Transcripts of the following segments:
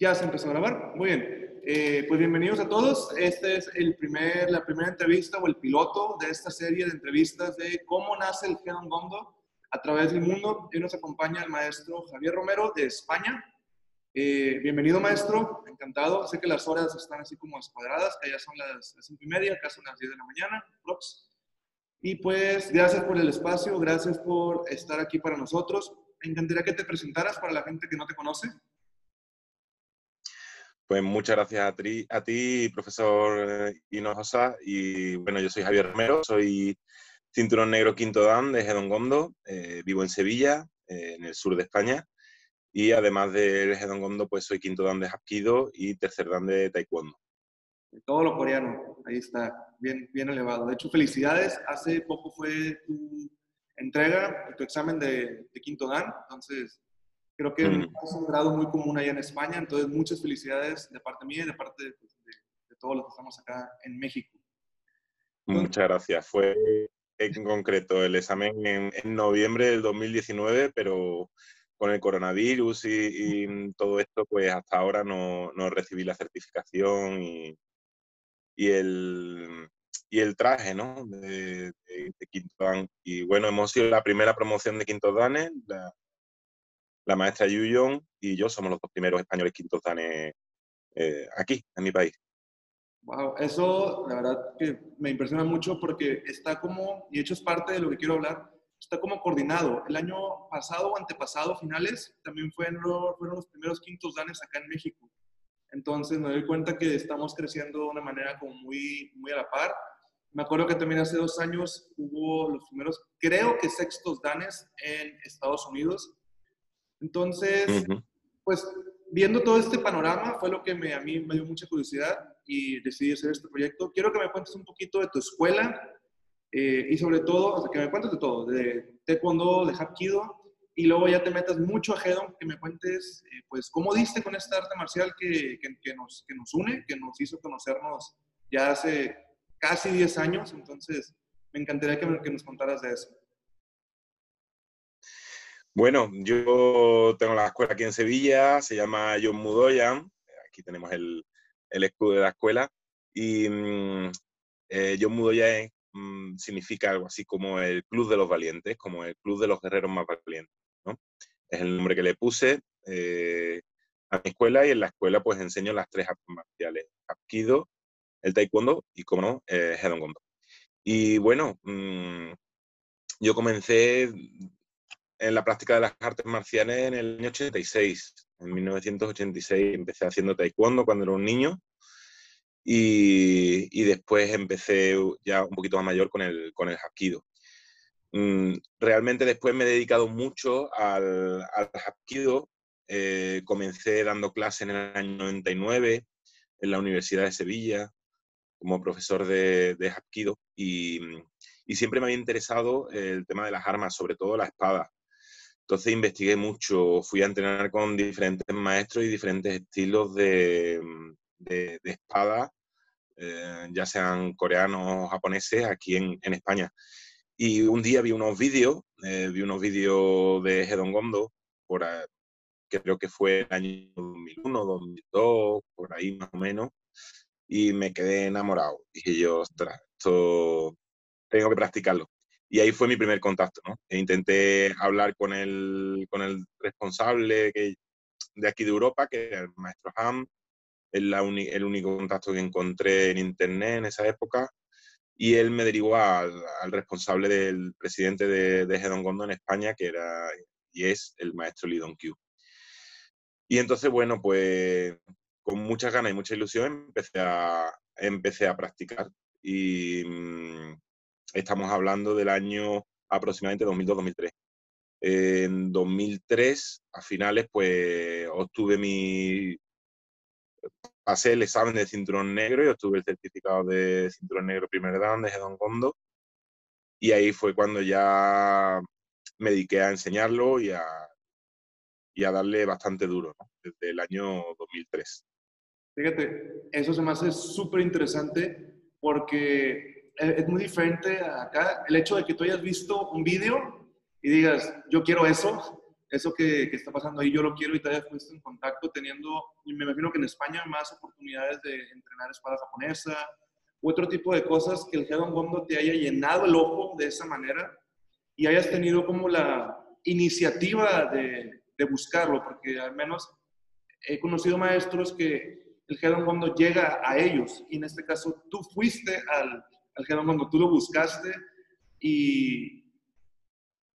Ya se empezó a grabar. Muy bien. Eh, pues bienvenidos a todos. Esta es el primer, la primera entrevista o el piloto de esta serie de entrevistas de cómo nace el Hedon Gondo a través del mundo. Hoy nos acompaña el maestro Javier Romero de España. Eh, bienvenido, maestro. Encantado. Sé que las horas están así como descuadradas, que ya son las, cinco y media, casi las 10 de la mañana, Y pues, gracias por el espacio, gracias por estar aquí para nosotros. Me encantaría que te presentaras para la gente que no te conoce. Pues muchas gracias a ti, profesor Hinojosa. Y bueno, yo soy Javier Romero, soy cinturón negro quinto dan de Hedongondo, eh, vivo en Sevilla, eh, en el sur de España. Y además del Hedongondo, pues soy quinto dan de Hapkido y tercer dan de Taekwondo. Todo lo coreano, ahí está, bien, bien elevado. De hecho, felicidades. Hace poco fue tu entrega, tu examen de, de quinto dan, entonces Creo que mm. es un grado muy común allá en España, entonces muchas felicidades de parte mía y de parte pues, de, todos los que estamos acá en México. Muchas gracias. Fue en concreto el examen en, noviembre del 2019, pero con el coronavirus y, todo esto, pues hasta ahora no, no recibí la certificación y, y, el, y el traje ¿no? de, Quinto Dan. Y bueno, hemos sido la primera promoción de Quinto Danes, la, la maestra Yuyong y yo somos los dos primeros españoles quintos danes eh, aquí, en mi país. Wow, eso la verdad que me impresiona mucho porque está como, y de hecho es parte de lo que quiero hablar, está como coordinado. El año pasado o antepasado, finales, también fueron, fueron los primeros quintos danes acá en México. Entonces me doy cuenta que estamos creciendo de una manera como muy, muy a la par. Me acuerdo que también hace dos años hubo los primeros, creo que sextos danes en Estados Unidos entonces, pues viendo todo este panorama fue lo que me, a mí me dio mucha curiosidad y decidí hacer este proyecto. Quiero que me cuentes un poquito de tu escuela eh, y sobre todo, o sea, que me cuentes de todo, de taekwondo, de hapkido y luego ya te metas mucho a Hedon, que me cuentes, eh, pues, cómo diste con esta arte marcial que, que, nos, que nos une, que nos hizo conocernos ya hace casi 10 años. Entonces, me encantaría que, que nos contaras de eso. Bueno, yo tengo la escuela aquí en Sevilla, se llama John Mudoyan, aquí tenemos el, escudo de la escuela, y mm, eh, John Mudoyan mm, significa algo así como el club de los valientes, como el club de los guerreros más valientes, ¿no? Es el nombre que le puse eh, a mi escuela y en la escuela pues enseño las tres artes marciales, Apkido, el Taekwondo y, como no, eh, Hedongondo. Y bueno, mm, yo comencé en la práctica de las artes marciales en el año 86. En 1986 empecé haciendo taekwondo cuando era un niño y, después empecé ya un poquito más mayor con el, con el hapkido. Mm, realmente después me he dedicado mucho al, al hapkido. Eh, comencé dando clase en el año 99 en la Universidad de Sevilla como profesor de, de hapkido y, y siempre me había interesado el tema de las armas, sobre todo la espada. Entonces investigué mucho, fui a entrenar con diferentes maestros y diferentes estilos de, de, espada, eh, ya sean coreanos o japoneses, aquí en, en, España. Y un día vi unos vídeos, eh, vi unos vídeos de Hedon Gondo, por, creo que fue el año 2001, 2002, por ahí más o menos, y me quedé enamorado. Dije yo, ostras, esto tengo que practicarlo. Y ahí fue mi primer contacto, ¿no? E intenté hablar con el, con el responsable que, de aquí de Europa, que era el maestro Ham, el, el único contacto que encontré en internet en esa época, y él me derivó al, al responsable del presidente de, de Hedon Gondo en España, que era y es el maestro Dong Kyu. Y entonces, bueno, pues con muchas ganas y mucha ilusión empecé a, empecé a practicar. Y, mm, estamos hablando del año aproximadamente 2002-2003. En 2003, a finales, pues obtuve mi... Pasé el examen de cinturón negro y obtuve el certificado de cinturón negro primer dan de Hedon Gondo. Y ahí fue cuando ya me dediqué a enseñarlo y a, y a darle bastante duro, ¿no? desde el año 2003. Fíjate, eso se me hace súper interesante porque es muy diferente acá. El hecho de que tú hayas visto un vídeo y digas, yo quiero eso, eso que, que, está pasando ahí yo lo quiero y todavía fuiste en contacto teniendo, y me imagino que en España más oportunidades de entrenar espada japonesa u otro tipo de cosas que el Hedon Gondo te haya llenado el ojo de esa manera y hayas tenido como la iniciativa de, de buscarlo, porque al menos he conocido maestros que el Hedon Gondo llega a ellos y en este caso tú fuiste al, al Gondo, tú lo buscaste y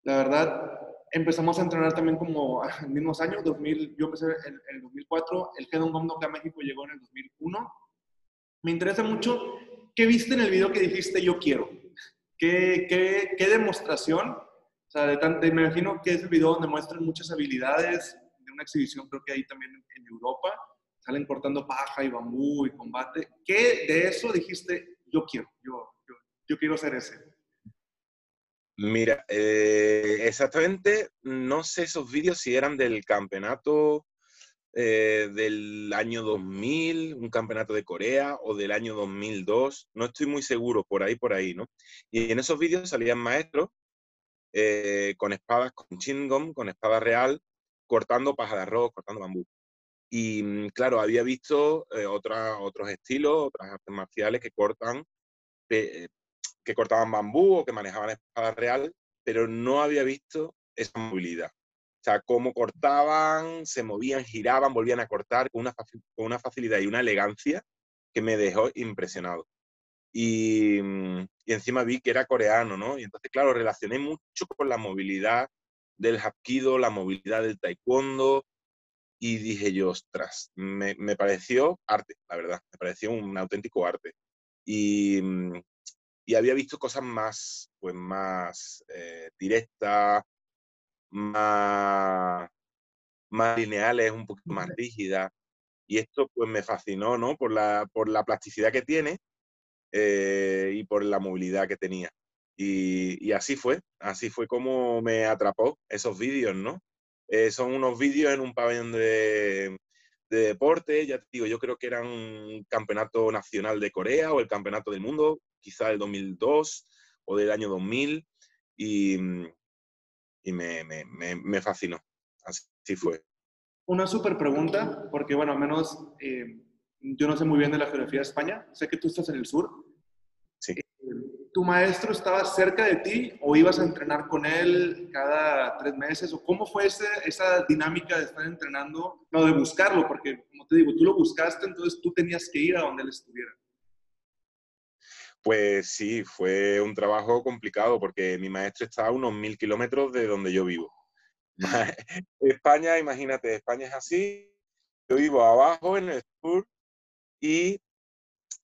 la verdad empezamos a entrenar también como en mismos años, 2000, yo empecé en, el 2004, el Gondo acá a México llegó en el 2001. Me interesa mucho qué viste en el video que dijiste yo quiero. ¿Qué, qué, qué demostración? O sea, de, de, me imagino que es el video donde muestran muchas habilidades de una exhibición, creo que ahí también en, Europa, salen cortando paja y bambú y combate. ¿Qué de eso dijiste yo quiero? Yo, yo, quiero ser ese. Mira, eh, exactamente, no sé esos vídeos si eran del campeonato eh, del año 2000, un campeonato de Corea, o del año 2002, no estoy muy seguro, por ahí, por ahí, ¿no? Y en esos vídeos salían maestros eh, con espadas, con chingom, con espada real, cortando paja de arroz, cortando bambú. Y mm, claro, había visto otros estilos, otras artes marciales que cortan que cortaban bambú o que manejaban espada real, pero no había visto esa movilidad. O sea, cómo cortaban, se movían, giraban, volvían a cortar con una, facilidad y una elegancia que me dejó impresionado. Y, encima vi que era coreano, ¿no? Y entonces, claro, relacioné mucho con la movilidad del hapkido, la movilidad del taekwondo, y dije yo, ostras, me, pareció arte, la verdad, me pareció un auténtico arte. Y, y había visto cosas más, pues más eh, directas, más, más lineales, un poquito más rígidas. Y esto pues me fascinó, ¿no? Por la, por la plasticidad que tiene eh, y por la movilidad que tenía. Y, y, así fue, así fue como me atrapó esos vídeos, ¿no? Eh, son unos vídeos en un pabellón de, de deporte, ya te digo, yo creo que eran un campeonato nacional de Corea o el campeonato del mundo, quizá del 2002 o del año 2000, y, y me, me, me, fascinó. Así fue. Una súper pregunta, porque bueno, al menos eh, yo no sé muy bien de la geografía de España, sé que tú estás en el sur. Sí. ¿Tu maestro estaba cerca de ti o ibas a entrenar con él cada tres meses? ¿O cómo fue ese, esa dinámica de estar entrenando? No, de buscarlo, porque como te digo, tú lo buscaste, entonces tú tenías que ir a donde él estuviera. Pues sí, fue un trabajo complicado porque mi maestro está a unos mil kilómetros de donde yo vivo. España, imagínate, España es así. Yo vivo abajo en el sur y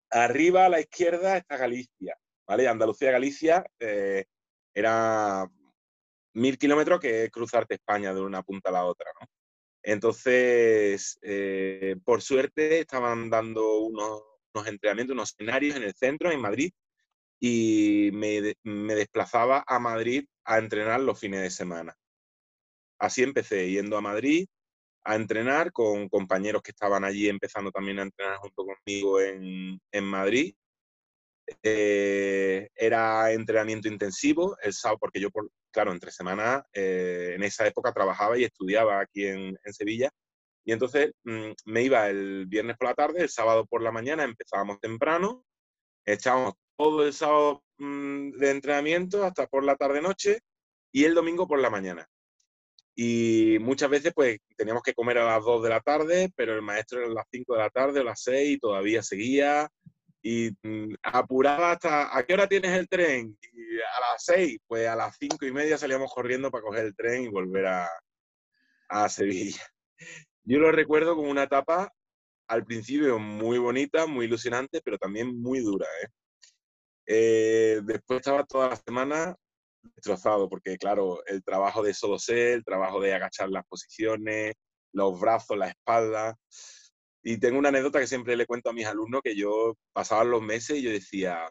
arriba a la izquierda está Galicia. ¿vale? Andalucía-Galicia eh, era mil kilómetros que es cruzarte España de una punta a la otra, ¿no? Entonces, eh, por suerte, estaban dando unos, entrenamientos, unos escenarios en el centro, en Madrid, y me, me, desplazaba a Madrid a entrenar los fines de semana. Así empecé, yendo a Madrid a entrenar con compañeros que estaban allí empezando también a entrenar junto conmigo en, en Madrid eh, era entrenamiento intensivo el sábado, porque yo, por, claro, entre semanas, eh, en esa época trabajaba y estudiaba aquí en, Sevilla. Y entonces mm, me iba el viernes por la tarde, el sábado por la mañana empezábamos temprano, echábamos todo el sábado mm, de entrenamiento hasta por la tarde-noche y el domingo por la mañana. Y muchas veces pues teníamos que comer a las 2 de la tarde, pero el maestro era a las 5 de la tarde o las 6 y todavía seguía y mm, apuraba hasta, ¿a qué hora tienes el tren? Y a las seis, pues a las cinco y media salíamos corriendo para coger el tren y volver a, a Sevilla. Yo lo recuerdo como una etapa al principio muy bonita, muy ilusionante, pero también muy dura. ¿eh? Eh, después estaba toda la semana destrozado, porque claro, el trabajo de solo ser, el trabajo de agachar las posiciones, los brazos, la espalda, y tengo una anécdota que siempre le cuento a mis alumnos, que yo pasaba los meses y yo decía,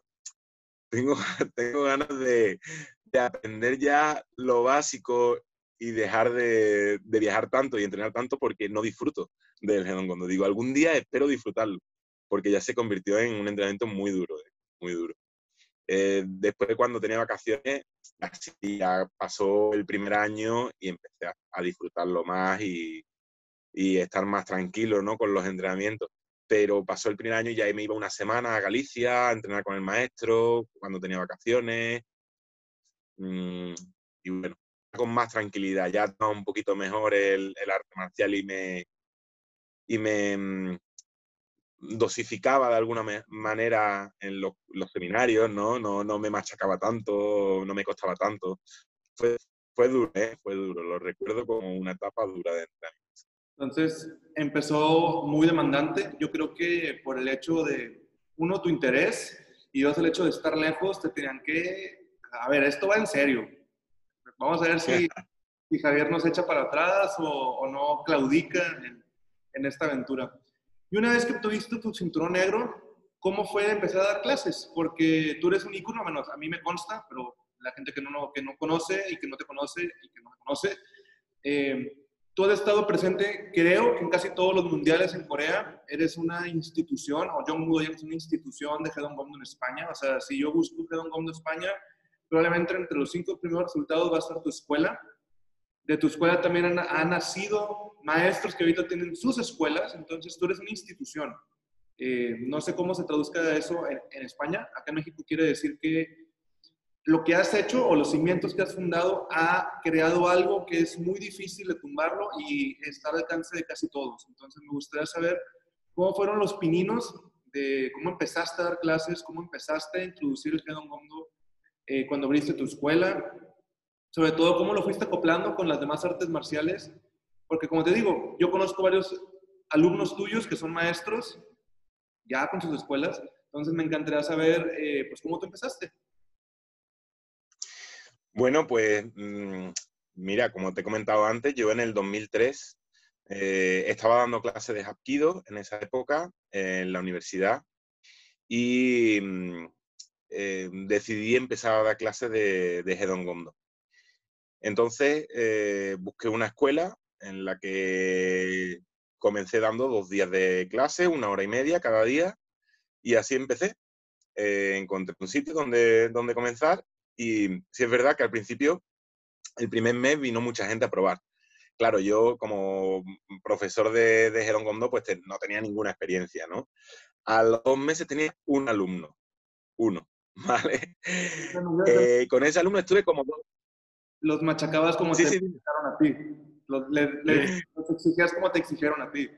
tengo, tengo ganas de, de aprender ya lo básico y dejar de, de, viajar tanto y entrenar tanto porque no disfruto del. Cuando digo algún día espero disfrutarlo, porque ya se convirtió en un entrenamiento muy duro, eh, muy duro. Eh, después, cuando tenía vacaciones, así ya pasó el primer año y empecé a, disfrutarlo más y, y, estar más tranquilo ¿no? con los entrenamientos. Pero pasó el primer año y ya me iba una semana a Galicia a entrenar con el maestro cuando tenía vacaciones. Mm, y bueno, con más tranquilidad, ya estaba un poquito mejor el, el arte marcial y me, y me, mm, dosificaba de alguna manera en los seminarios, ¿no? ¿no? No me machacaba tanto, no me costaba tanto. Fue, fue duro, ¿eh? Fue duro, lo recuerdo como una etapa dura de entrenamiento. Entonces, empezó muy demandante. Yo creo que por el hecho de, uno, tu interés y dos, el hecho de estar lejos, te tenían que, a ver, esto va en serio. Vamos a ver si, si Javier nos echa para atrás o, o no claudica en, en esta aventura. Y una vez que tuviste tu cinturón negro, ¿cómo fue empezar a dar clases? Porque tú eres un ícono, menos a mí me consta, pero la gente que no, que no conoce y que no te conoce y que no me conoce, eh, tú has estado presente, creo en casi todos los mundiales en Corea, eres una institución, o John Mudo es una institución de Hedon Gomdo en España, o sea, si yo busco Hedon Gomdo en España, probablemente entre los cinco primeros resultados va a estar tu escuela, de tu escuela también han, nacido maestros que ahorita tienen sus escuelas, entonces tú eres una institución. Eh, no sé cómo se traduzca eso en, España. Acá en México quiere decir que lo que has hecho o los cimientos que has fundado ha creado algo que es muy difícil de tumbarlo y está al alcance de casi todos. Entonces me gustaría saber cómo fueron los pininos de cómo empezaste a dar clases, cómo empezaste a introducir el Hedon Gondo eh, cuando abriste tu escuela, sobre todo cómo lo fuiste acoplando con las demás artes marciales, porque como te digo, yo conozco varios alumnos tuyos que son maestros ya con sus escuelas, entonces me encantaría saber eh, pues cómo tú empezaste. Bueno, pues mm, mira, como te he comentado antes, yo en el 2003 eh, estaba dando clases de Hapkido en esa época en la universidad y mm, eh, decidí empezar a dar clases de, de Gondo. Entonces eh, busqué una escuela en la que comencé dando dos días de clase, una hora y media cada día, y así empecé. Eh, encontré un sitio donde, donde comenzar y sí es verdad que al principio, el primer mes vino mucha gente a probar. Claro, yo como profesor de, de Gondo, pues no tenía ninguna experiencia, ¿no? A los dos meses tenía un alumno, uno, ¿vale? Eh, con ese alumno estuve como dos, los machacabas como te exigieron a ti. Los, exigías como te exigieron a ti.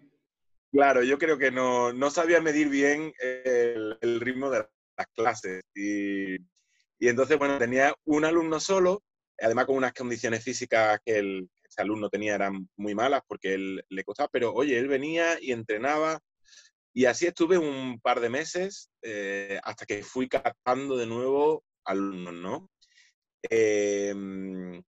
Claro, yo creo que no, no sabía medir bien el, el, ritmo de las clases. Y, y, entonces, bueno, tenía un alumno solo, además con unas condiciones físicas que el, ese alumno tenía eran muy malas porque él le costaba, pero oye, él venía y entrenaba. Y así estuve un par de meses eh, hasta que fui captando de nuevo alumnos, ¿no? Em,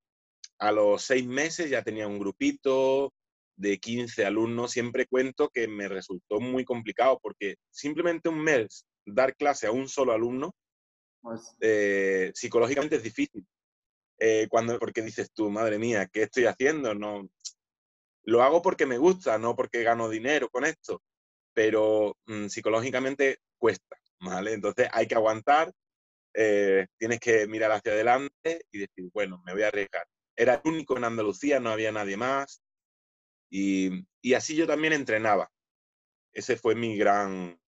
a los seis meses ya tenía un grupito de 15 alumnos. Siempre cuento que me resultó muy complicado porque simplemente un mes dar clase a un solo alumno, pues eh, psicológicamente es difícil. Eh, cuando, porque dices tú, madre mía, ¿qué estoy haciendo? No, lo hago porque me gusta, no porque gano dinero con esto, pero mm, psicológicamente cuesta, ¿vale? Entonces hay que aguantar eh, tienes que mirar hacia adelante y decir, bueno, me voy a arriesgar. Era el único en Andalucía, no había nadie más. Y, y así yo también entrenaba. Ese fue mi gran,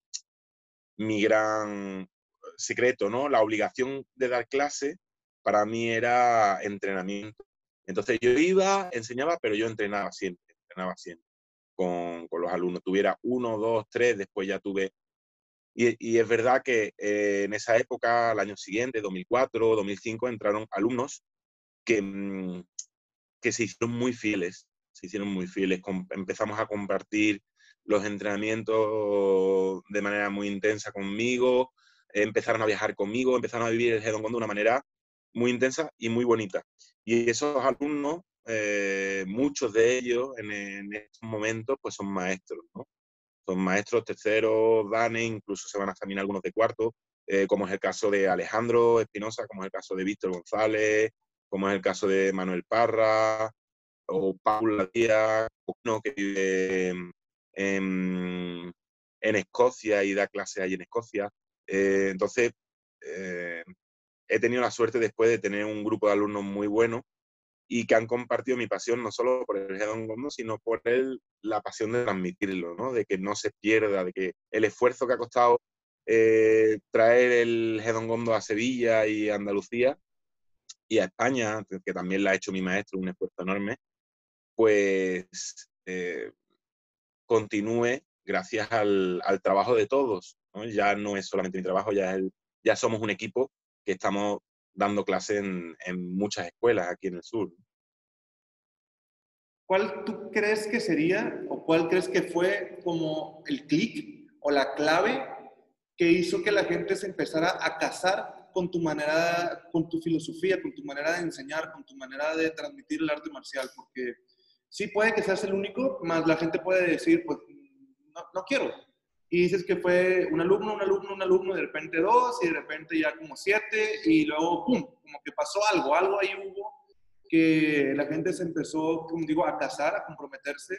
mi gran secreto, ¿no? La obligación de dar clase para mí era entrenamiento. Entonces yo iba, enseñaba, pero yo entrenaba siempre, entrenaba siempre con, los alumnos. Tuviera uno, dos, tres, después ya tuve y, es verdad que eh, en esa época, al año siguiente, 2004, 2005, entraron alumnos que, mm, que se hicieron muy fieles, se hicieron muy fieles. empezamos a compartir los entrenamientos de manera muy intensa conmigo, empezaron a viajar conmigo, empezaron a vivir el Hedon de una manera muy intensa y muy bonita. Y esos alumnos, eh, muchos de ellos en, estos momentos, pues son maestros, ¿no? son maestros terceros, Dane, incluso se van a examinar algunos de cuarto, eh, como es el caso de Alejandro Espinosa, como es el caso de Víctor González, como es el caso de Manuel Parra, o Paula Díaz, uno que vive en, Escocia y da clases ahí en Escocia. Eh, entonces, he tenido la suerte después de tener un grupo de alumnos muy bueno y que han compartido mi pasión no solo por el Hedongondo, sino por el, la pasión de transmitirlo, ¿no? de que no se pierda, de que el esfuerzo que ha costado eh, traer el Hedongondo a Sevilla y Andalucía y a España, que también la ha hecho mi maestro, un esfuerzo enorme, pues eh, continúe gracias al, al, trabajo de todos. ¿no? Ya no es solamente mi trabajo, ya, es el, ya somos un equipo que estamos dando clase en, en, muchas escuelas aquí en el sur. ¿Cuál tú crees que sería o cuál crees que fue como el clic o la clave que hizo que la gente se empezara a casar con tu manera, con tu filosofía, con tu manera de enseñar, con tu manera de transmitir el arte marcial? Porque sí puede que seas el único, más la gente puede decir, pues no, no quiero. Y dices que fue un alumno, un alumno, un alumno, de repente dos, y de repente ya como siete, y luego, ¡pum!, como que pasó algo, algo ahí hubo que la gente se empezó, como digo, a casar, a comprometerse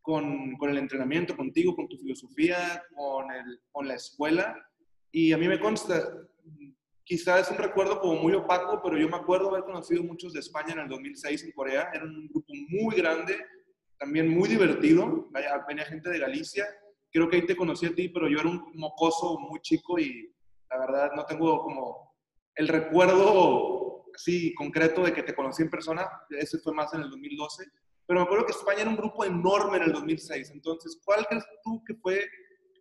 con, con el entrenamiento, contigo, con tu filosofía, con, el, con la escuela. Y a mí me consta, quizás es un recuerdo como muy opaco, pero yo me acuerdo haber conocido muchos de España en el 2006 en Corea. Era un grupo muy grande, también muy divertido. Venía gente de Galicia. Creo que ahí te conocí a ti, pero yo era un mocoso muy chico y la verdad no tengo como el recuerdo así concreto de que te conocí en persona. Ese fue más en el 2012. Pero me acuerdo que España era un grupo enorme en el 2006. Entonces, ¿cuál crees tú que fue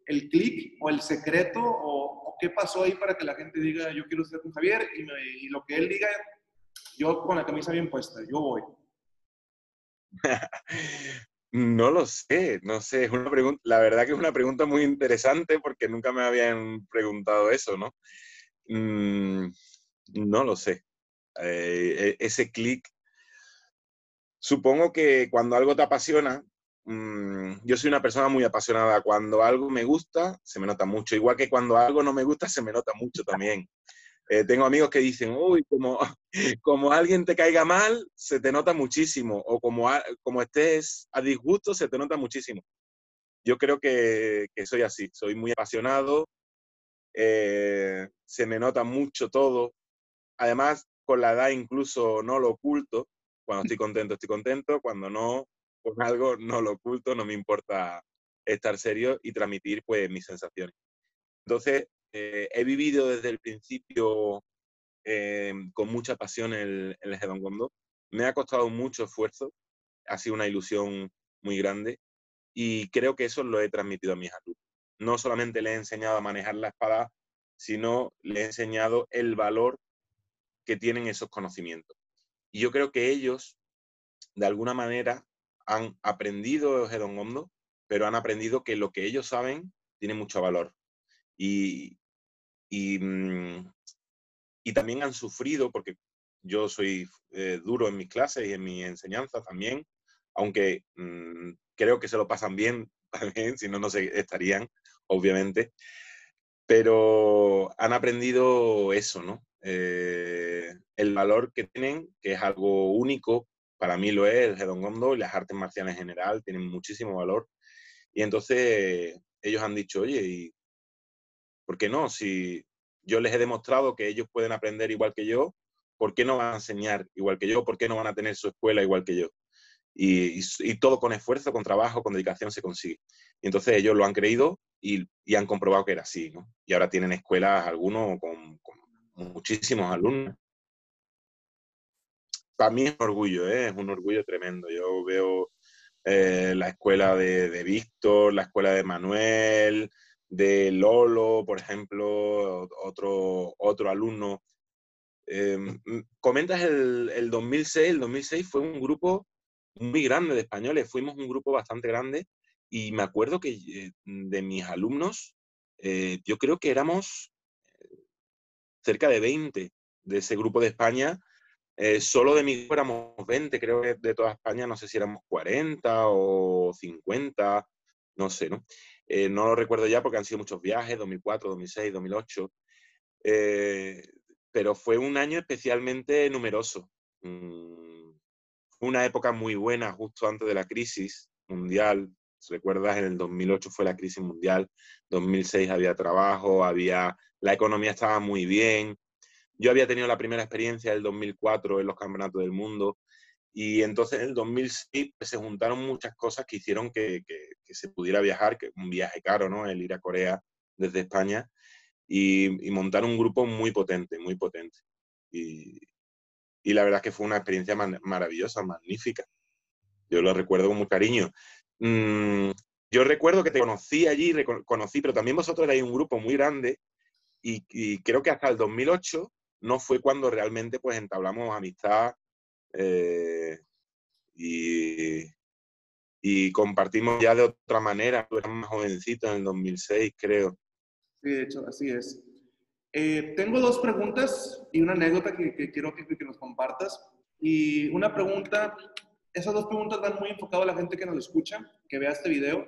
el clic o el secreto o, o, qué pasó ahí para que la gente diga yo quiero estar con Javier y, me, y, lo que él diga, yo con la camisa bien puesta, yo voy? no lo sé, no sé, es una pregunta, la verdad que es una pregunta muy interesante porque nunca me habían preguntado eso, ¿no? Mm, no lo sé. Eh, e, ese clic, supongo que cuando algo te apasiona, Mm, yo soy una persona muy apasionada. Cuando algo me gusta, se me nota mucho. Igual que cuando algo no me gusta, se me nota mucho también. Eh, tengo amigos que dicen, uy, como, como alguien te caiga mal, se te nota muchísimo. O como, como estés a disgusto, se te nota muchísimo. Yo creo que, que soy así. Soy muy apasionado. Eh, se me nota mucho todo. Además, con la edad incluso no lo oculto. Cuando estoy contento, estoy contento. Cuando no, con algo, no lo oculto, no me importa estar serio y transmitir pues mis sensaciones. Entonces, eh, he vivido desde el principio eh, con mucha pasión el, el Hedongondo. Me ha costado mucho esfuerzo, ha sido una ilusión muy grande y creo que eso lo he transmitido a mis alumnos. No solamente le he enseñado a manejar la espada, sino le he enseñado el valor que tienen esos conocimientos. Y yo creo que ellos, de alguna manera, han aprendido Hedongondo, pero han aprendido que lo que ellos saben tiene mucho valor. Y, y, mm, y también han sufrido, porque yo soy eh, duro en mis clases y en mi enseñanza también, aunque mmm, creo que se lo pasan bien también, si no, no se estarían, obviamente. Pero han aprendido eso, ¿no? Eh, el valor que tienen, que es algo único para mí lo es el Hedongondo y las artes marciales en general tienen muchísimo valor. Y entonces ellos han dicho, oye, ¿y por qué no? Si yo les he demostrado que ellos pueden aprender igual que yo, ¿por qué no van a enseñar igual que yo? ¿Por qué no van a tener su escuela igual que yo? Y, todo con esfuerzo, con trabajo, con dedicación se consigue. Y entonces ellos lo han creído y, han comprobado que era así, ¿no? Y ahora tienen escuelas, algunos con, muchísimos alumnos para mí es un orgullo, ¿eh? es un orgullo tremendo. Yo veo eh, la escuela de, Víctor, la escuela de Manuel, de Lolo, por ejemplo, otro, otro alumno. Eh, comentas el, el 2006, el 2006 fue un grupo muy grande de españoles, fuimos un grupo bastante grande y me acuerdo que eh, de mis alumnos, eh, yo creo que éramos cerca de 20 de ese grupo de España eh, solo de mi éramos 20, creo que de toda España, no sé si éramos 40 o 50, no sé, ¿no? Eh, no lo recuerdo ya porque han sido muchos viajes, 2004, 2006, 2008. Eh, pero fue un año especialmente numeroso. Mm, una época muy buena justo antes de la crisis mundial. Recuerdas, en el 2008 fue la crisis mundial, 2006 había trabajo, había, la economía estaba muy bien, Yo había tenido la primera experiencia del 2004 en los campeonatos del mundo y entonces en el 2006 pues, se juntaron muchas cosas que hicieron que, se pudiera viajar, que un viaje caro, ¿no? El ir a Corea desde España y, montar un grupo muy potente, muy potente. Y, la verdad es que fue una experiencia maravillosa, magnífica. Yo lo recuerdo con mucho cariño. Mm, yo recuerdo que te conocí allí, conocí, pero también vosotros erais un grupo muy grande y, creo que hasta el 2008 no fue cuando realmente pues entablamos amistad eh, y, compartimos ya de otra manera. Tú eras más jovencito en el 2006, creo. Sí, de hecho, así es. Eh, tengo dos preguntas y una anécdota que, quiero que, que, nos compartas. Y una pregunta, esas dos preguntas van muy enfocadas a la gente que nos escucha, que vea este video.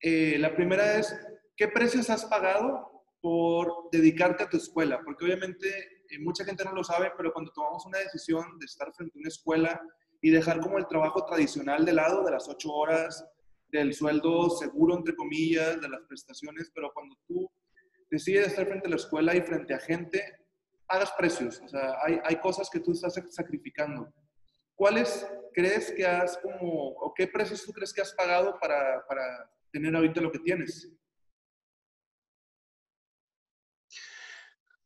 Eh, la primera es, ¿qué precios has pagado por dedicarte a tu escuela? Porque obviamente mucha gente no lo sabe, pero cuando tomamos una decisión de estar frente a una escuela y dejar como el trabajo tradicional de lado, de las ocho horas, del sueldo seguro, entre comillas, de las prestaciones, pero cuando tú decides estar frente a la escuela y frente a gente, pagas precios. O sea, hay, hay cosas que tú estás sacrificando. ¿Cuáles crees que has como, o qué precios tú crees que has pagado para, para tener ahorita lo que tienes?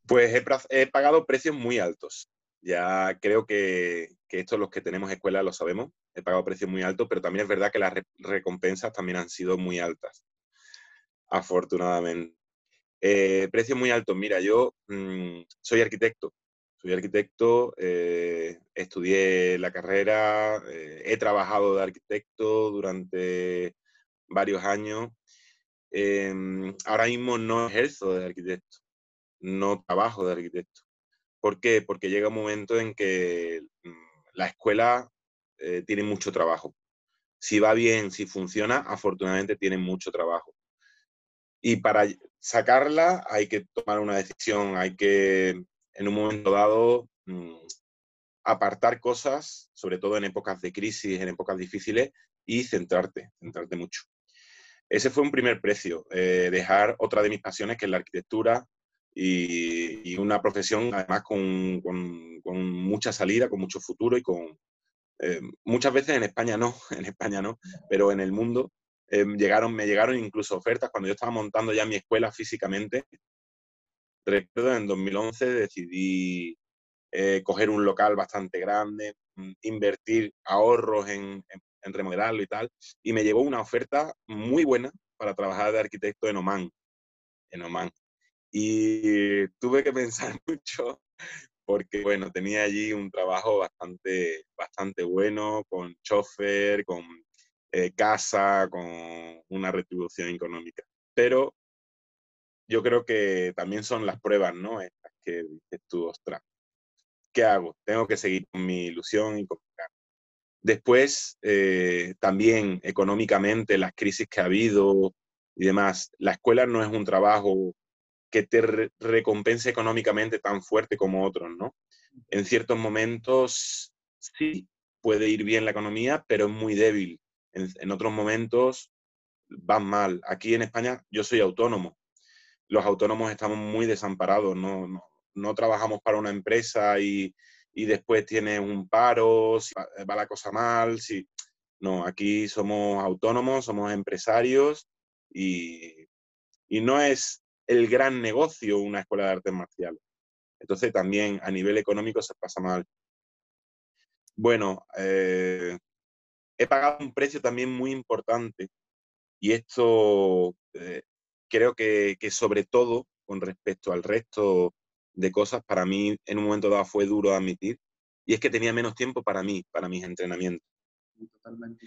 Pues he, pagado precios muy altos. Ya creo que, que estos los que tenemos escuela lo sabemos. He pagado precios muy altos, pero también es verdad que las recompensas también han sido muy altas, afortunadamente. Eh, precios muy altos. Mira, yo mm, soy arquitecto. Soy arquitecto, eh, estudié la carrera, eh, he trabajado de arquitecto durante varios años. Em, ahora mismo no ejerzo de arquitecto, no trabajo de arquitecto. ¿Por qué? Porque llega un momento en que mm, la escuela eh, tiene mucho trabajo. Si va bien, si funciona, afortunadamente tiene mucho trabajo. Y para sacarla hay que tomar una decisión, hay que, en un momento dado, mm, apartar cosas, sobre todo en épocas de crisis, en épocas difíciles, y centrarte, centrarte mucho. Ese fue un primer precio, eh, dejar otra de mis pasiones, que es la arquitectura, y, una profesión además con, con, mucha salida, con mucho futuro y con... Eh, muchas veces en España no, en España no, pero en el mundo eh, llegaron, me llegaron incluso ofertas cuando yo estaba montando ya mi escuela físicamente. Recuerdo en 2011 decidí coger un local bastante grande, mm, invertir ahorros en, en remodelarlo y tal, y me llegó una oferta muy buena para trabajar de arquitecto en Oman, en Oman. Y tuve que pensar mucho porque, bueno, tenía allí un trabajo bastante, bastante bueno, con chofer, con eh, casa, con una retribución económica. Pero yo creo que también son las pruebas, ¿no? Estas que dices tú, ostras, ¿qué hago? Tengo que seguir con mi ilusión y con mi Después, eh, también económicamente, las crisis que ha habido y demás, la escuela no es un trabajo que te recompense económicamente tan fuerte como otros, ¿no? En ciertos momentos sí puede ir bien la economía, pero es muy débil. En, otros momentos van mal. Aquí en España yo soy autónomo. Los autónomos estamos muy desamparados, no, no, no trabajamos para una empresa y, y después tiene un paro, si va la cosa mal, si... No, aquí somos autónomos, somos empresarios y, y no es el gran negocio una escuela de artes marciales. Entonces también a nivel económico se pasa mal. Bueno, eh, he pagado un precio también muy importante y esto eh, creo que, que, sobre todo con respecto al resto de cosas, para mí en un momento dado fue duro admitir, y es que tenía menos tiempo para mí, para mis entrenamientos. Totalmente.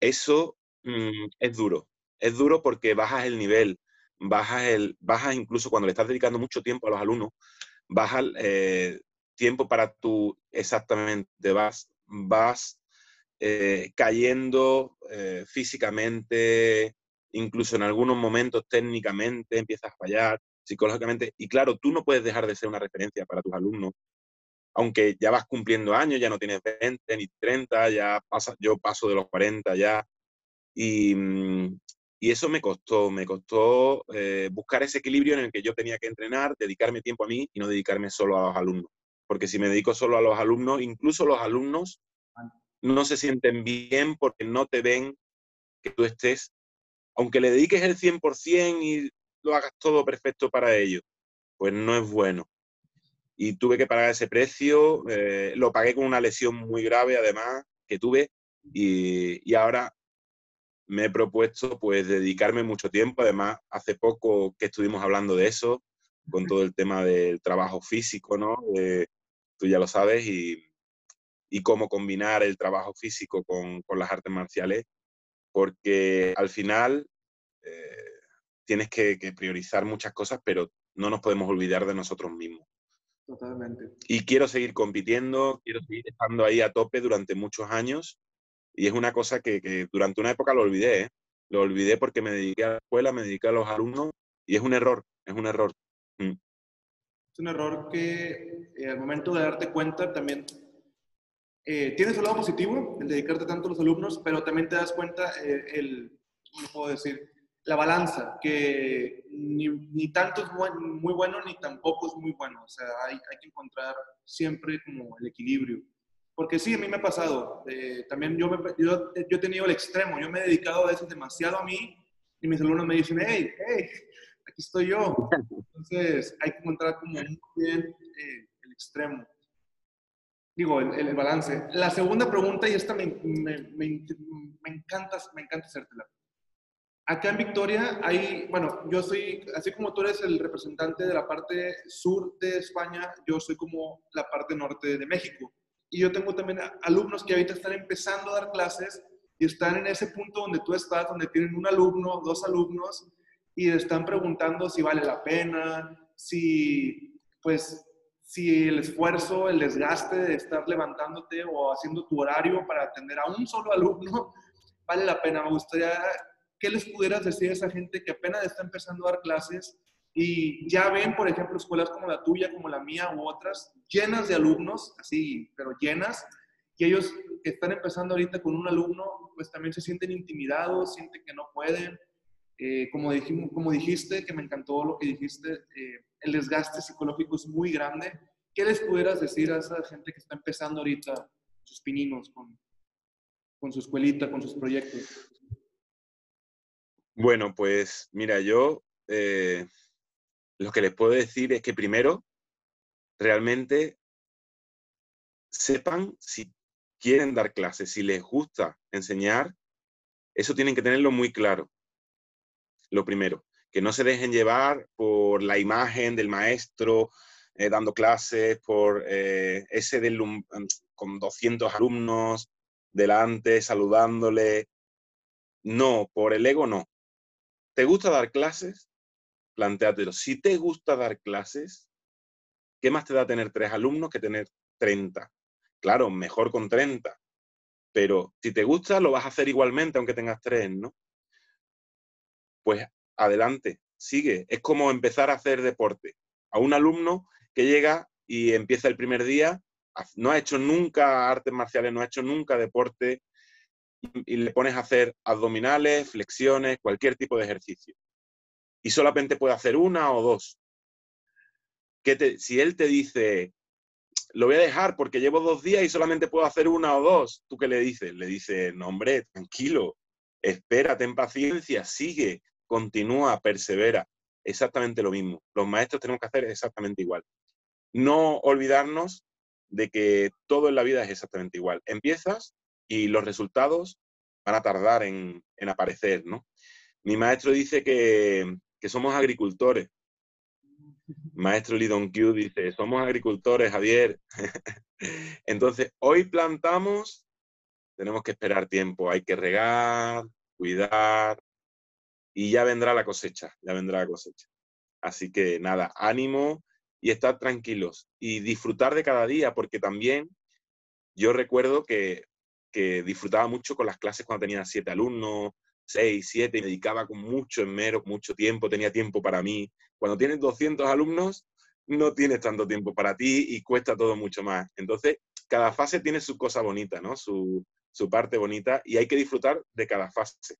Eso mm, es duro, es duro porque bajas el nivel, bajas, el, bajas incluso cuando le estás dedicando mucho tiempo a los alumnos, bajas eh, tiempo para tú, exactamente, vas, vas eh, cayendo eh, físicamente, incluso en algunos momentos técnicamente empiezas a fallar, psicológicamente. Y claro, tú no puedes dejar de ser una referencia para tus alumnos, aunque ya vas cumpliendo años, ya no tienes 20 ni 30, ya pasa, yo paso de los 40 ya. Y, mm, Y eso me costó, me costó eh, buscar ese equilibrio en el que yo tenía que entrenar, dedicarme tiempo a mí y no dedicarme solo a los alumnos. Porque si me dedico solo a los alumnos, incluso los alumnos no se sienten bien porque no te ven que tú estés, aunque le dediques el 100% y lo hagas todo perfecto para ellos, pues no es bueno. Y tuve que pagar ese precio, eh, lo pagué con una lesión muy grave además que tuve y, y ahora me he propuesto pues dedicarme mucho tiempo. Además, hace poco que estuvimos hablando de eso, con todo el tema del trabajo físico, ¿no? tú ya lo sabes, y, y, cómo combinar el trabajo físico con, con las artes marciales, porque al final eh, tienes que, que, priorizar muchas cosas, pero no nos podemos olvidar de nosotros mismos. Totalmente. Y quiero seguir compitiendo, quiero seguir estando ahí a tope durante muchos años y es una cosa que, durante una época lo olvidé, ¿eh? Lo olvidé porque me dediqué a la escuela, me dediqué a los alumnos y es un error, es un error. Mm. Es un error que eh, al momento de darte cuenta también eh, tienes el lado positivo, el dedicarte tanto a los alumnos, pero también te das cuenta el, ¿cómo puedo decir? La balanza, que ni, ni tanto es muy, bueno ni tampoco es muy bueno. O sea, hay, hay que encontrar siempre como el equilibrio. Porque sí, a mí me ha pasado. Eh, también yo, yo, yo, he tenido el extremo. Yo me he dedicado a veces demasiado a mí y mis alumnos me dicen, hey, hey, aquí estoy yo. Entonces hay que encontrar como muy bien eh, el extremo. Digo, el, el, balance. La segunda pregunta, y esta me, me, me, me encanta, me encanta hacértela. Acá en Victoria hay, bueno, yo soy, así como tú eres el representante de la parte sur de España, yo soy como la parte norte de México. Y yo tengo también alumnos que ahorita están empezando a dar clases y están en ese punto donde tú estás, donde tienen un alumno, dos alumnos, y están preguntando si vale la pena, si, pues, si el esfuerzo, el desgaste de estar levantándote o haciendo tu horario para atender a un solo alumno vale la pena. Me gustaría, ¿qué les pudieras decir a esa gente que apenas está empezando a dar clases y ya ven, por ejemplo, escuelas como la tuya, como la mía u otras, llenas de alumnos, así, pero llenas, y ellos que están empezando ahorita con un alumno, pues también se sienten intimidados, sienten que no pueden. Eh, como, dijimos, como dijiste, que me encantó lo que dijiste, eh, el desgaste psicológico es muy grande. ¿Qué les pudieras decir a esa gente que está empezando ahorita sus pininos con, con su escuelita, con sus proyectos? Bueno, pues mira, yo eh, lo que les puedo decir es que primero, realmente sepan si quieren dar clases, si les gusta enseñar, eso tienen que tenerlo muy claro. Lo primero, que no se dejen llevar por la imagen del maestro eh, dando clases, por eh, ese mm, con 200 alumnos delante, saludándole. No, por el ego no. ¿Te gusta dar clases? Planteátelo. Si te gusta dar clases, ¿qué más te da tener tres alumnos que tener 30? Claro, mejor con 30, pero si te gusta, lo vas a hacer igualmente aunque tengas tres, ¿no? Pues adelante, sigue. Es como empezar a hacer deporte. A un alumno que llega y empieza el primer día, no ha hecho nunca artes marciales, no ha hecho nunca deporte, y le pones a hacer abdominales, flexiones, cualquier tipo de ejercicio y solamente puede hacer una o dos. Te, si él te dice, lo voy a dejar porque llevo dos días y solamente puedo hacer una o dos, ¿tú qué le dices? Le dices, no hombre, tranquilo, espérate en paciencia, sigue, continúa, persevera. Exactamente lo mismo. Los maestros tenemos que hacer exactamente igual. No olvidarnos de que todo en la vida es exactamente igual. Empiezas y los resultados van a tardar en, en aparecer, ¿no? Mi maestro dice que, somos agricultores. Maestro Lidon Q dice, somos agricultores, Javier. Entonces, hoy plantamos, tenemos que esperar tiempo, hay que regar, cuidar, y ya vendrá la cosecha, ya vendrá la cosecha. Así que nada, ánimo y estar tranquilos y disfrutar de cada día, porque también yo recuerdo que, que disfrutaba mucho con las clases cuando tenía siete alumnos, seis, siete, me dedicaba con mucho enmero, mucho tiempo, tenía tiempo para mí. Cuando tienes 200 alumnos, no tienes tanto tiempo para ti y cuesta todo mucho más. Entonces, cada fase tiene su cosa bonita, ¿no? Su, su parte bonita y hay que disfrutar de cada fase.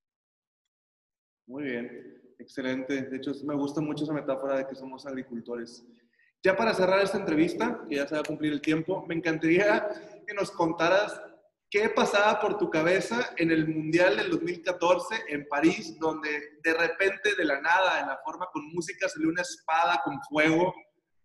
Muy bien, excelente. De hecho, me gusta mucho esa metáfora de que somos agricultores. Ya para cerrar esta entrevista, que ya se va a cumplir el tiempo, me encantaría que nos contaras qué pasaba por tu cabeza en el Mundial del 2014 en París, donde de repente, de la nada, en la forma con música, salió una espada con fuego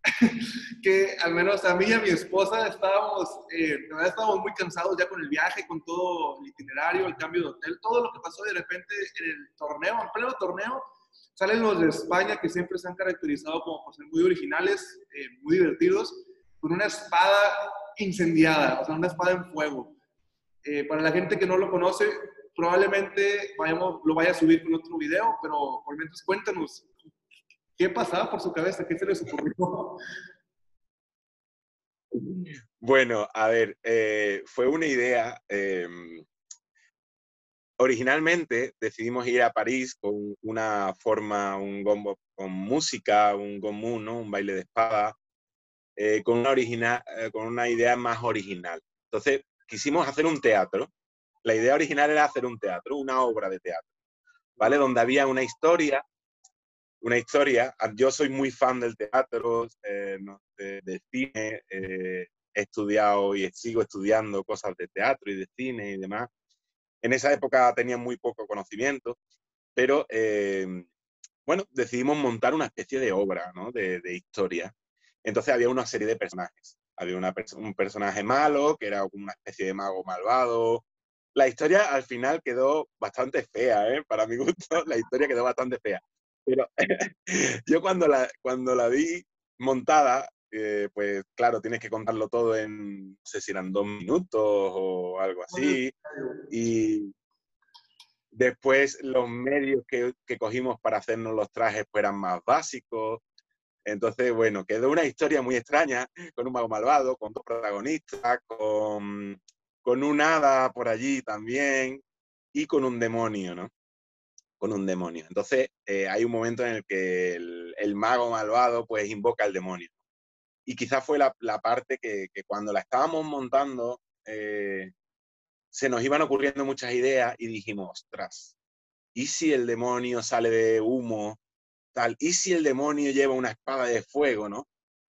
que al menos a mí y a mi esposa estábamos, eh, estábamos muy cansados ya con el viaje, con todo el itinerario, el cambio de hotel, todo lo que pasó de repente en el torneo, en pleno torneo, salen los de España que siempre se han caracterizado como por ser muy originales, eh, muy divertidos, con una espada incendiada, o sea, una espada en fuego. Eh, para la gente que no lo conoce, probablemente vayamos, lo vaya a subir con otro video, pero por mientras cuéntanos ¿Qué pasaba por su cabeza? ¿Qué se les ocurrió? Bueno, a ver, eh, fue una idea. Em, originalmente decidimos ir a París con una forma, un gombo con música, un gomú, ¿no? un baile de espada, eh, con, una original, eh, con una idea más original. Entonces, quisimos hacer un teatro. La idea original era hacer un teatro, una obra de teatro, ¿vale? Donde había una historia una historia. Yo soy muy fan del teatro, eh, de, cine, eh, he estudiado y sigo estudiando cosas de teatro y de cine y demás. En esa época tenía muy poco conocimiento, pero eh, bueno, decidimos montar una especie de obra, ¿no? de, historia. Entonces había una serie de personajes. Había un personaje malo, que era una especie de mago malvado. La historia al final quedó bastante fea, ¿eh? para mi gusto, la historia quedó bastante fea. Pero yo cuando la, cuando la vi montada, eh, pues claro, tienes que contarlo todo en, no sé si eran dos minutos o algo así. Y después los medios que, que cogimos para hacernos los trajes pues eran más básicos. Entonces, bueno, quedó una historia muy extraña, con un mago malvado, con dos protagonistas, con, con un hada por allí también y con un demonio, ¿no? con un demonio. Entonces, eh, hay un momento en el que el, mago malvado pues invoca al demonio. Y quizás fue la, parte que, cuando la estábamos montando, eh, se nos iban ocurriendo muchas ideas y dijimos, ostras, ¿y si el demonio sale de humo? Tal, ¿y si el demonio lleva una espada de fuego, no?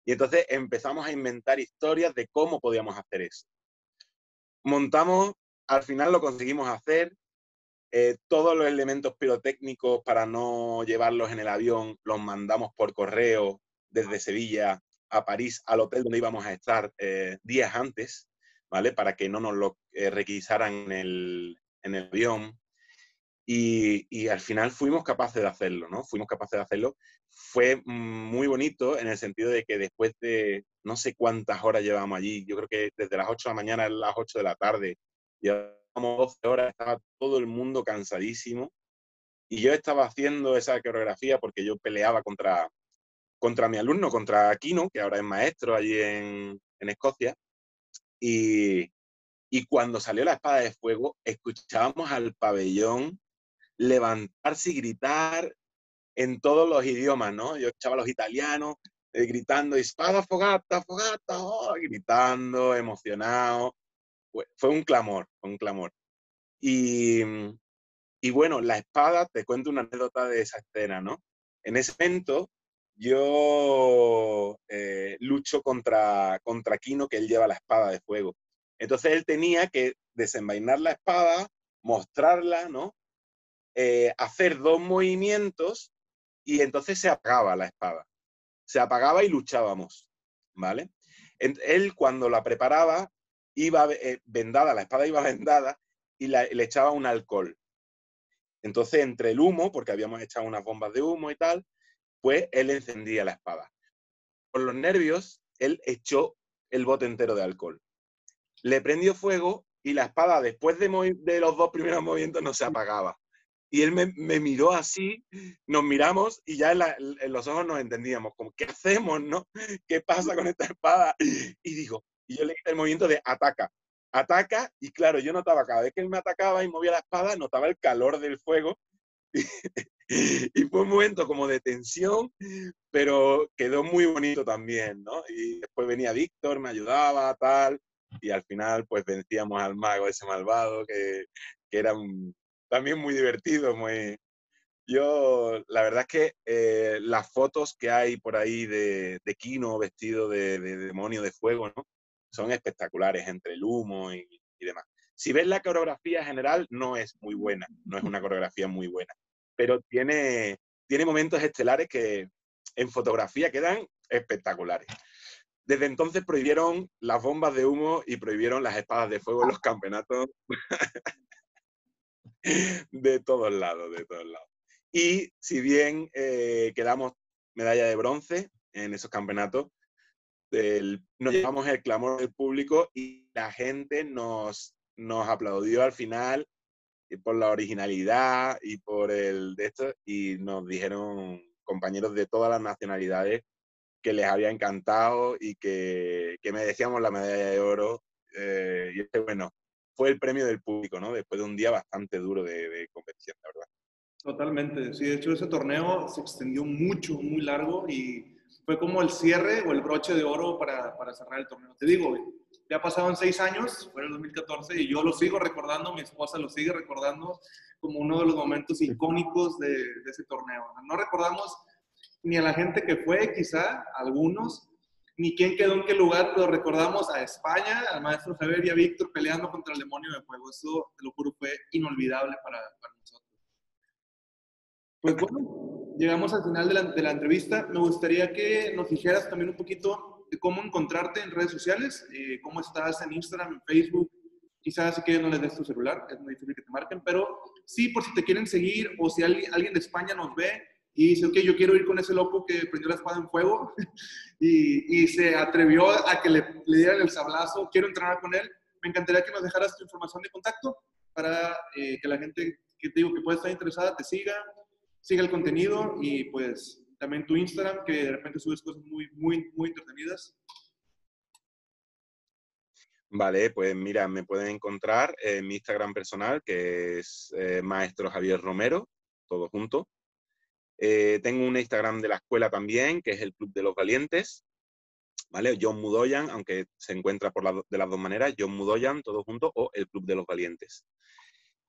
Y entonces empezamos a inventar historias de cómo podíamos hacer eso. Montamos, al final lo conseguimos hacer, eh, todos los elementos pirotécnicos para no llevarlos en el avión los mandamos por correo desde Sevilla a París, al hotel donde íbamos a estar eh, días antes, ¿vale? Para que no nos lo eh, requisaran en el, en el avión. Y, y, al final fuimos capaces de hacerlo, ¿no? Fuimos capaces de hacerlo. Fue muy bonito en el sentido de que después de no sé cuántas horas llevamos allí, yo creo que desde las 8 de la mañana a las 8 de la tarde, ya 12 horas, estaba todo el mundo cansadísimo. Y yo estaba haciendo esa coreografía porque yo peleaba contra, contra mi alumno, contra Aquino, que ahora es maestro allí en, en Escocia. Y, y cuando salió la espada de fuego, escuchábamos al pabellón levantarse y gritar en todos los idiomas, ¿no? Yo escuchaba a los italianos eh, gritando, espada, fogata, fogata, oh", gritando, emocionado fue un clamor, un clamor. Y, y bueno, la espada, te cuento una anécdota de esa escena, ¿no? En ese momento yo eh, contra, contra Kino, que él lleva la espada de fuego. Entonces él tenía que desenvainar la espada, mostrarla, ¿no? Eh, hacer dos movimientos y entonces se apagaba la espada. Se apagaba y luchábamos, ¿vale? Él cuando la preparaba iba eh, vendada, la espada iba vendada y le echaba un alcohol. Entonces, entre el humo, porque habíamos echado unas bombas de humo y tal, pues él encendía la espada. Con los nervios, él echó el bote entero de alcohol. Le prendió fuego y la espada, después de, de los dos primeros movimientos, no se apagaba. Y él me, miró así, nos miramos y ya en, los ojos nos entendíamos, como, ¿qué hacemos, no? ¿Qué pasa con esta espada? Y digo, y yo le hice el movimiento de ataca, ataca, y claro, yo notaba cada vez que él me atacaba y movía la espada, notaba el calor del fuego, y, fue un momento como de tensión, pero quedó muy bonito también, ¿no? Y después venía Víctor, me ayudaba, tal, y al final pues vencíamos al mago ese malvado, que, que era también muy divertido, muy... Yo, la verdad es que eh, las fotos que hay por ahí de, de Kino vestido de, demonio de fuego, ¿no? Son espectaculares entre el humo y, demás. Si ves la coreografía general, no es muy buena, no es una coreografía muy buena, pero tiene, tiene momentos estelares que en fotografía quedan espectaculares. Desde entonces prohibieron las bombas de humo y prohibieron las espadas de fuego en los campeonatos de todos lados, de todos lados. Y si bien eh, quedamos medalla de bronce en esos campeonatos, nos llevamos el clamor del público y la gente nos, nos aplaudió al final por la originalidad y por el de esto y nos dijeron compañeros de todas las nacionalidades que les había encantado y que, que merecíamos la medalla de oro. Eh, y este, bueno, fue el premio del público, ¿no? Después de un día bastante duro de, de competición, la verdad. Totalmente, sí, de hecho ese torneo se extendió mucho, muy largo y fue como el cierre o el broche de oro para, para cerrar el torneo. Te digo, ya pasaron seis años, fue el 2014 y yo lo sigo recordando, mi esposa lo sigue recordando como uno de los momentos icónicos de, de ese torneo. No recordamos ni a la gente que fue, quizá, algunos, ni quién quedó en qué lugar, pero recordamos a España, al maestro Javier y a Víctor peleando contra el demonio de fuego. Eso, te lo juro, fue inolvidable para, para nosotros. Pues bueno, llegamos al final de la, de la, entrevista. Me gustaría que nos dijeras también un poquito de cómo encontrarte en redes sociales, eh, cómo estás en Instagram, en Facebook. Quizás si quieres no les des tu celular, es muy difícil que te marquen, pero sí, por si te quieren seguir o si alguien, alguien de España nos ve y dice, ok, yo quiero ir con ese loco que prendió la espada en fuego y, y se atrevió a que le, le dieran el sablazo, quiero entrenar con él, me encantaría que nos dejaras tu información de contacto para eh, que la gente que te digo que puede estar interesada te siga, siga el contenido y pues también tu Instagram, que de repente subes cosas muy, muy, muy entretenidas. Vale, pues mira, me pueden encontrar en mi Instagram personal, que es eh, Maestro Javier Romero, todo junto. Eh, tengo un Instagram de la escuela también, que es el Club de los Valientes, ¿vale? John Mudoyan, aunque se encuentra por la, de las dos maneras, John Mudoyan, todo junto, o el Club de los Valientes.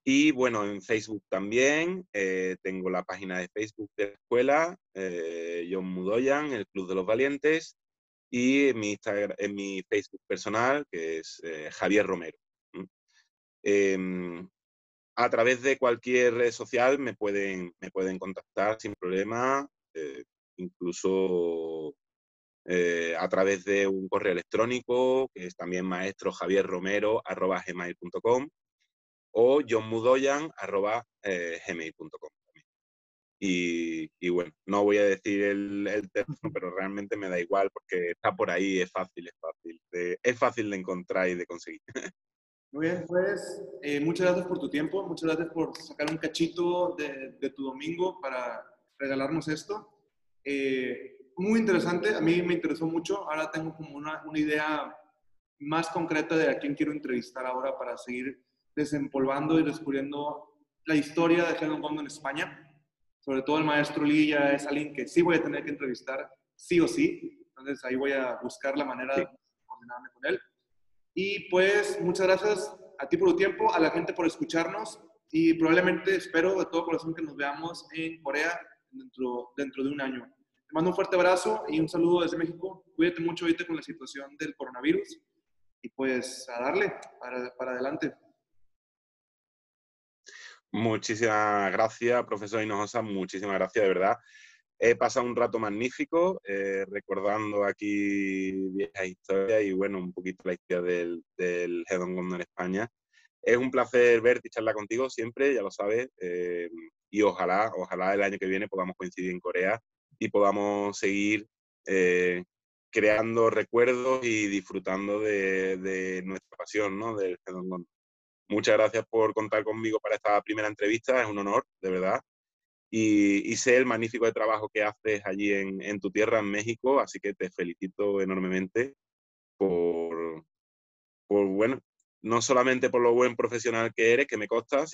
Y bueno, en Facebook también eh, tengo la página de Facebook de la escuela, eh, John Mudoyan, el Club de los Valientes, y en mi, Instagram, en mi Facebook personal, que es Javier Romero. A través de cualquier red social me pueden, me pueden contactar sin problema, eh, incluso eh, a través de un correo electrónico, que es también maestro Javier Romero, arroba gmail.com o johnmudoyan.gmail.com. Eh, y, y, bueno, no voy a decir el, el, teléfono, pero realmente me da igual porque está por ahí, es fácil, es fácil. De, es fácil de encontrar y de conseguir. Muy bien, pues eh, muchas gracias por tu tiempo, muchas gracias por sacar un cachito de, de tu domingo para regalarnos esto. Eh, muy interesante, a mí me interesó mucho, ahora tengo como una, una idea más concreta de a quién quiero entrevistar ahora para seguir desempolvando y descubriendo la historia de Helen Kong en España. Sobre todo el maestro Lilla es alguien que sí voy a tener que entrevistar, sí o sí. Entonces ahí voy a buscar la manera sí. de coordinarme con él. Y pues muchas gracias a ti por tu tiempo, a la gente por escucharnos y probablemente espero de todo corazón que nos veamos en Corea dentro, dentro de un año. Te mando un fuerte abrazo y un saludo desde México. Cuídate mucho ahorita con la situación del coronavirus y pues a darle para, para adelante. Muchísimas gracias, profesor Hinojosa, muchísimas gracias, de verdad. He pasado un rato magnífico eh, recordando aquí viejas historias y bueno, un poquito la historia del, del Hedon Gondo en España. Es un placer verte y charlar contigo siempre, ya lo sabes, eh, y ojalá, ojalá el año que viene podamos coincidir en Corea y podamos seguir eh, creando recuerdos y disfrutando de, de nuestra pasión, ¿no? Del Hedon Gondo. Muchas gracias por contar conmigo para esta primera entrevista, es un honor, de verdad y, y, sé el magnífico de trabajo que haces allí en, en, tu tierra, en México, así que te felicito enormemente por, por, bueno, no solamente por lo buen profesional que eres, que me consta,